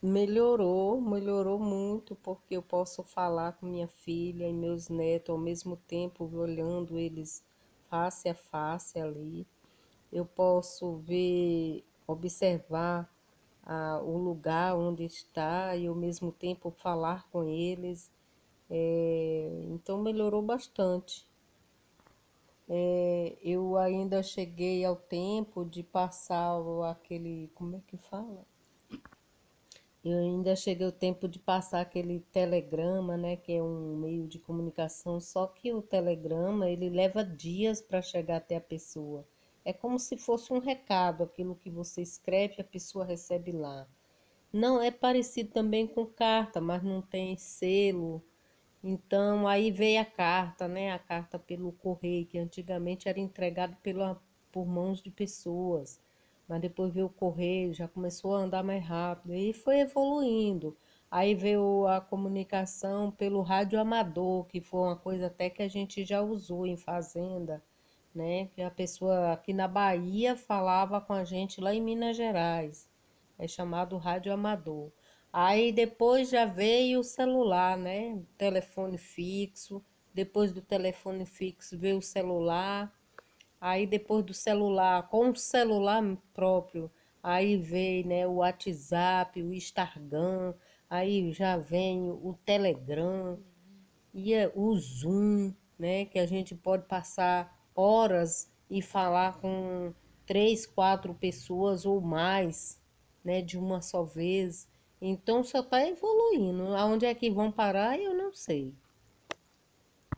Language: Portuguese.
Melhorou, melhorou muito, porque eu posso falar com minha filha e meus netos ao mesmo tempo, olhando eles face a face ali. Eu posso ver, observar ah, o lugar onde está e ao mesmo tempo falar com eles. É, então melhorou bastante. É, eu ainda cheguei ao tempo de passar aquele, como é que fala? Eu ainda cheguei ao tempo de passar aquele telegrama, né, que é um meio de comunicação, só que o telegrama, ele leva dias para chegar até a pessoa. É como se fosse um recado, aquilo que você escreve, a pessoa recebe lá. Não é parecido também com carta, mas não tem selo. Então aí veio a carta, né? A carta pelo correio, que antigamente era entregado pela, por mãos de pessoas mas depois veio o correio, já começou a andar mais rápido e foi evoluindo. Aí veio a comunicação pelo rádio amador, que foi uma coisa até que a gente já usou em fazenda, né? Que a pessoa aqui na Bahia falava com a gente lá em Minas Gerais. É chamado rádio amador. Aí depois já veio o celular, né? Telefone fixo. Depois do telefone fixo veio o celular. Aí depois do celular, com o celular próprio, aí vem né, o WhatsApp, o Instagram, aí já vem o Telegram e é o Zoom, né, que a gente pode passar horas e falar com três, quatro pessoas ou mais, né, de uma só vez. Então só está evoluindo. Aonde é que vão parar, eu não sei.